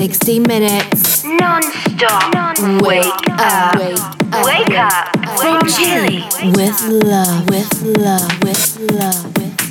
60 minutes. Non-stop. Wake up. Wake up. From Wake Chile Chile. with love, with love, with love, with love.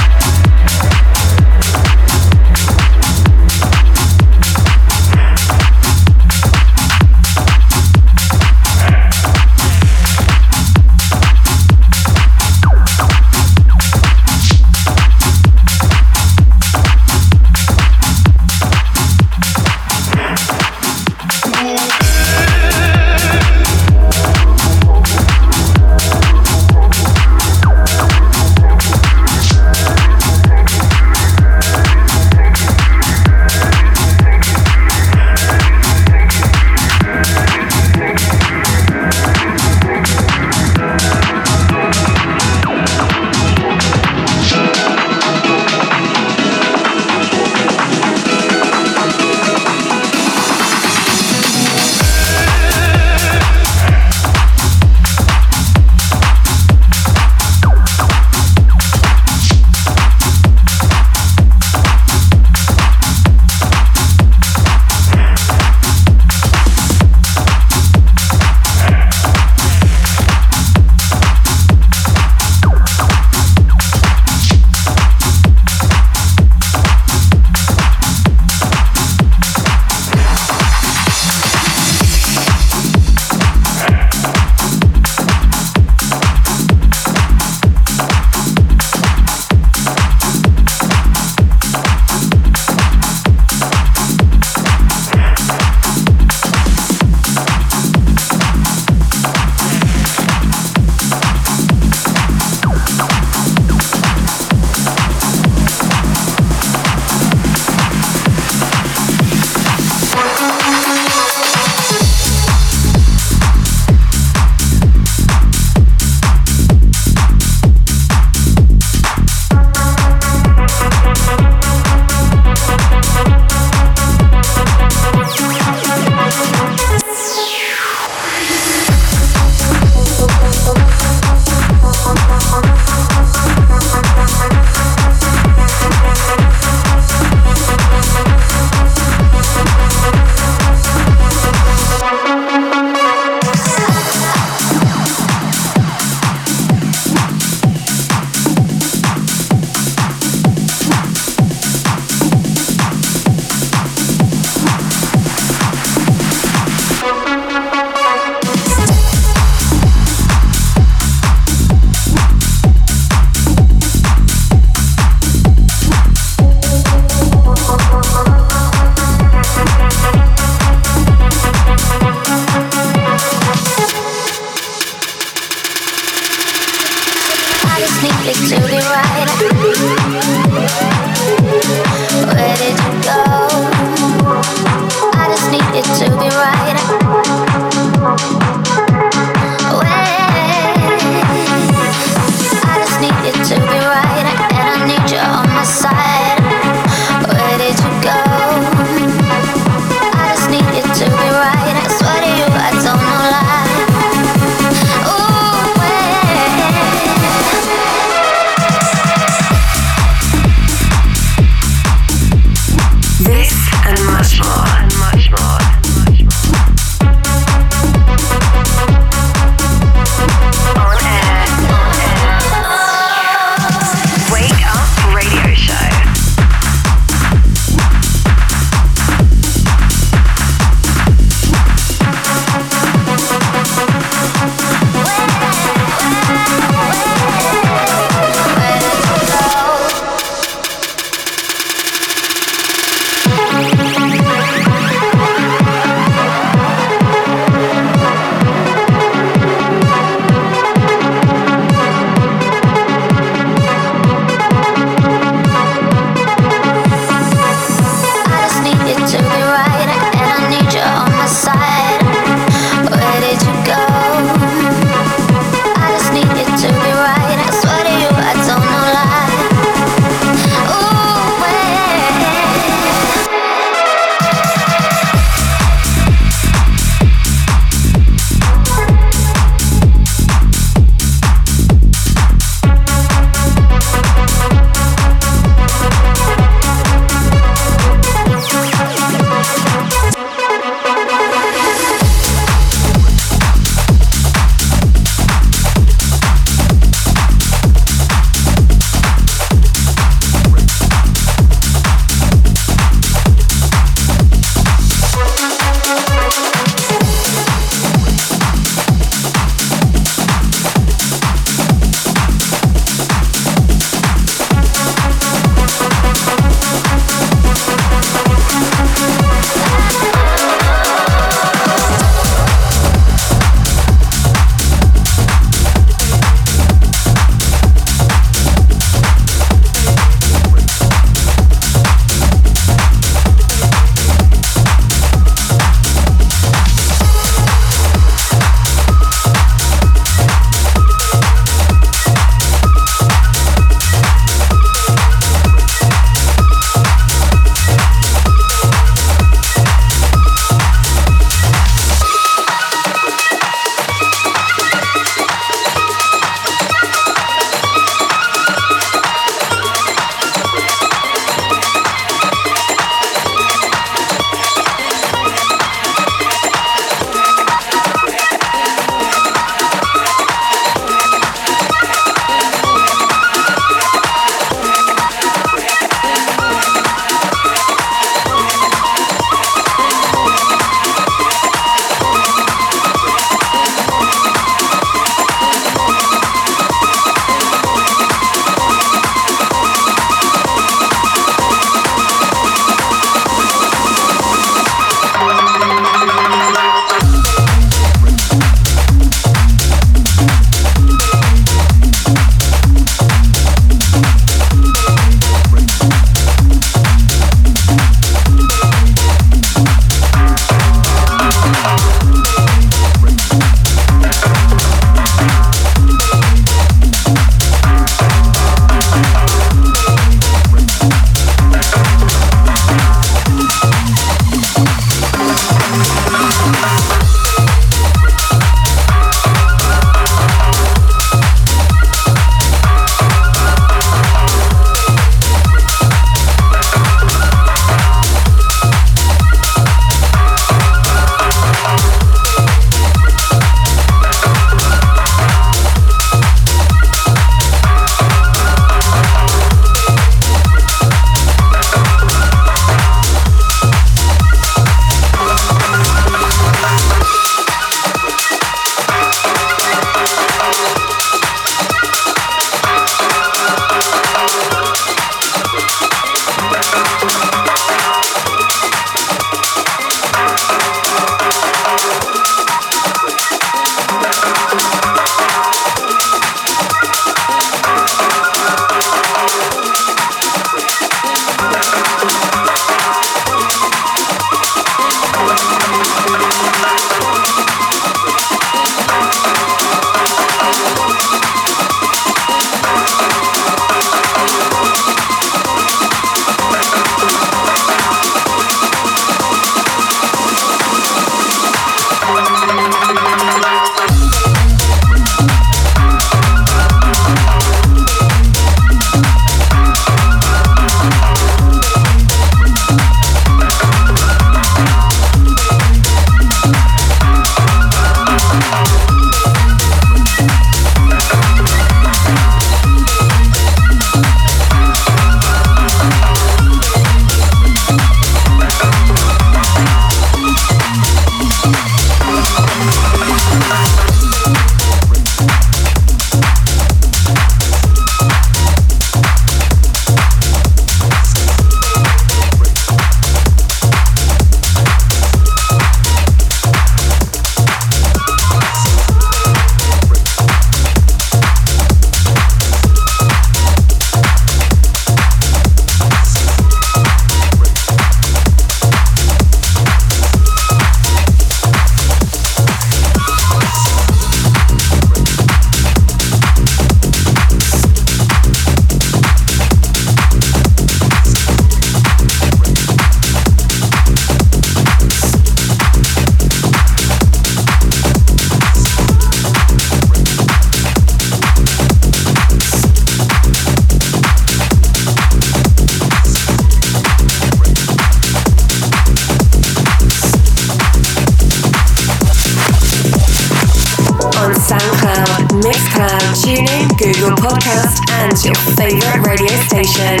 TuneIn, Google Podcast, and your favorite radio station.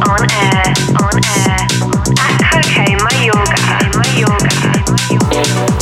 On air, on air. At Coke Mayorga. Mayorga.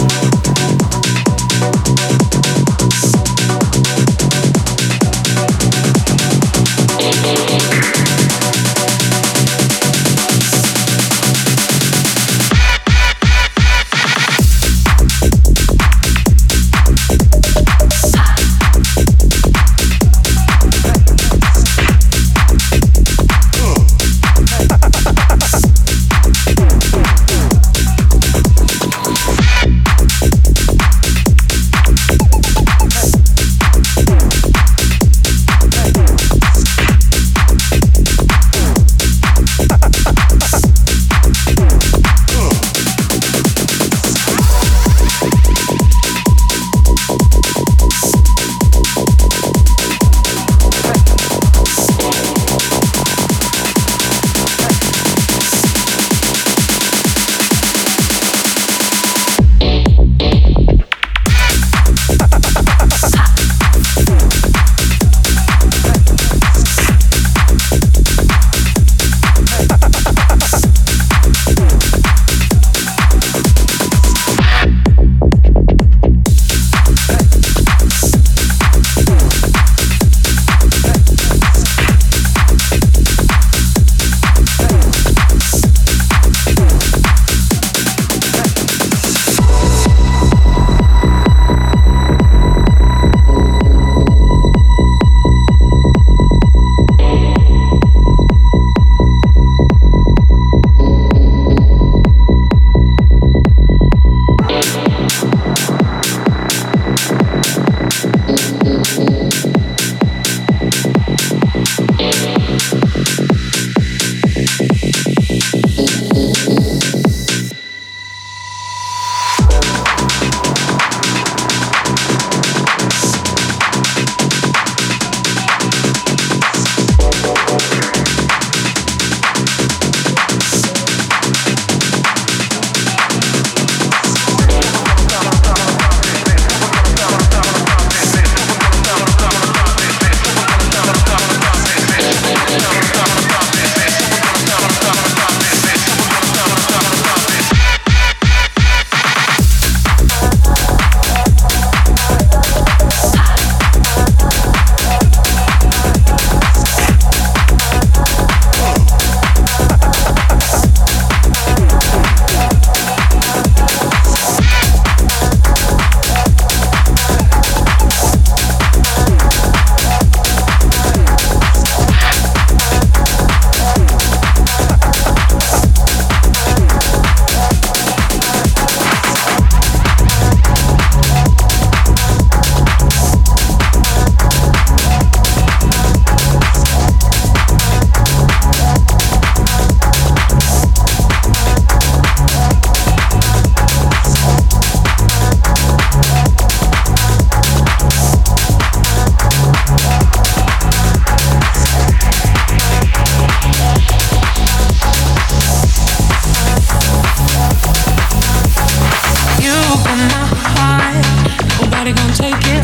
Oh.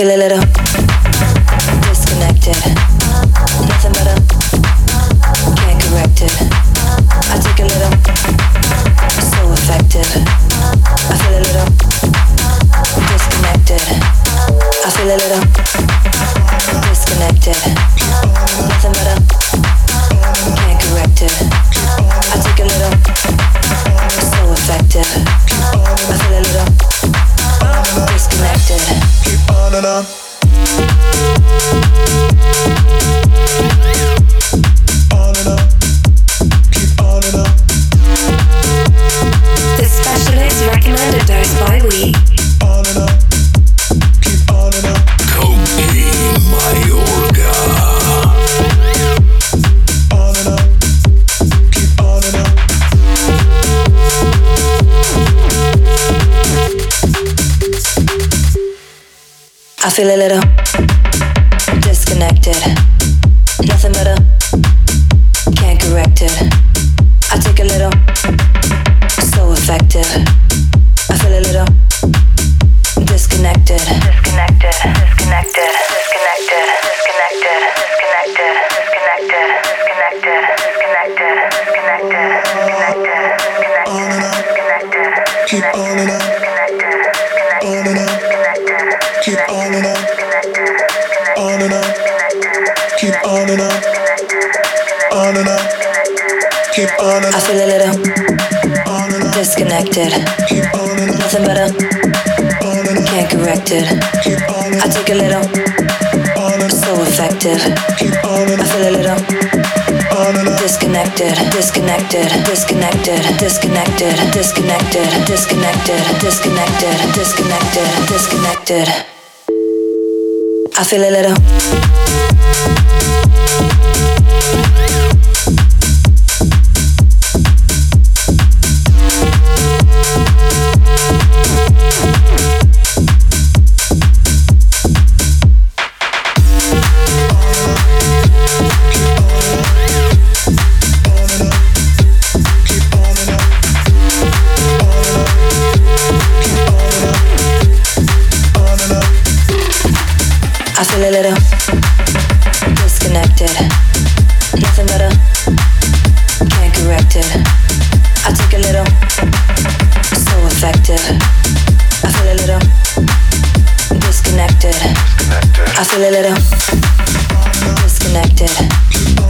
feel a little feel a little I feel a little disconnected, disconnected, disconnected, disconnected, disconnected, disconnected, disconnected, disconnected, disconnected. I feel a little. feel a little disconnected. Nothing better can't correct it. I take a little so effective. I feel a little disconnected. I feel a little disconnected.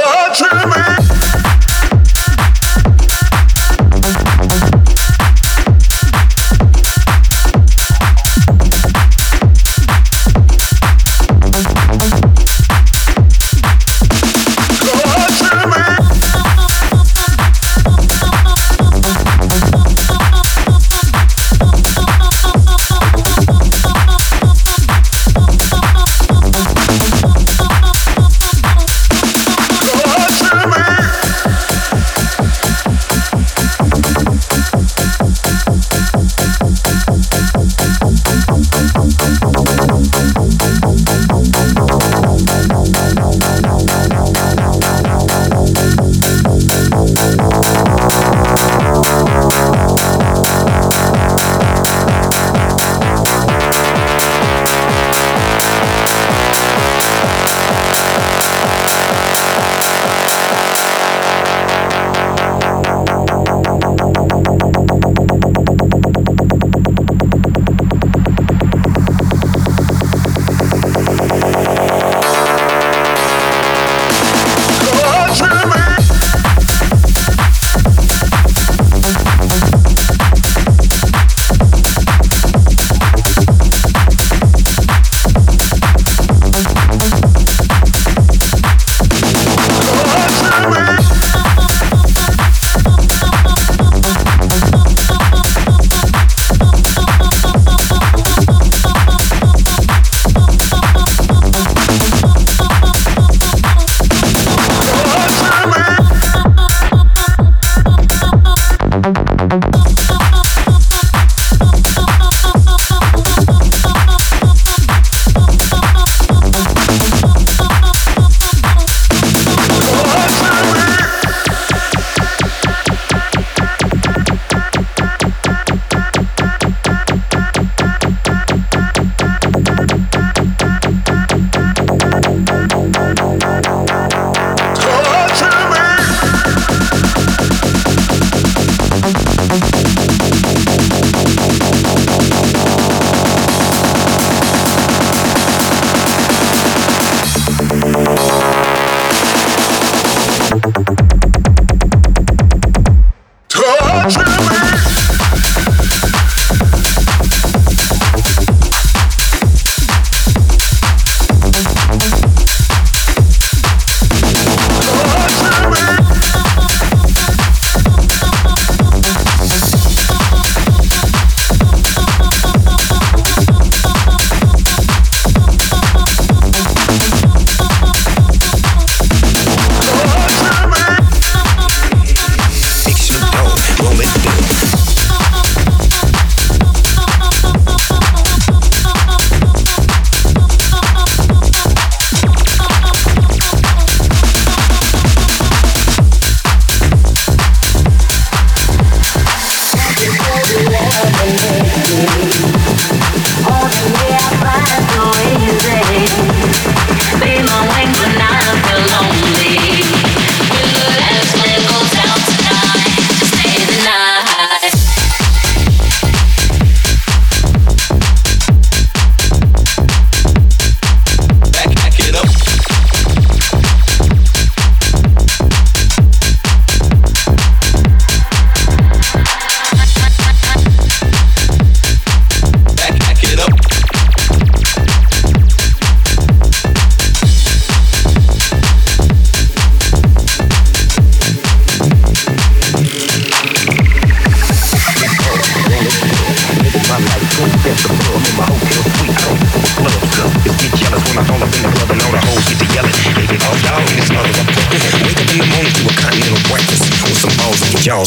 touching me.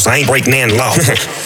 I ain't breaking any law.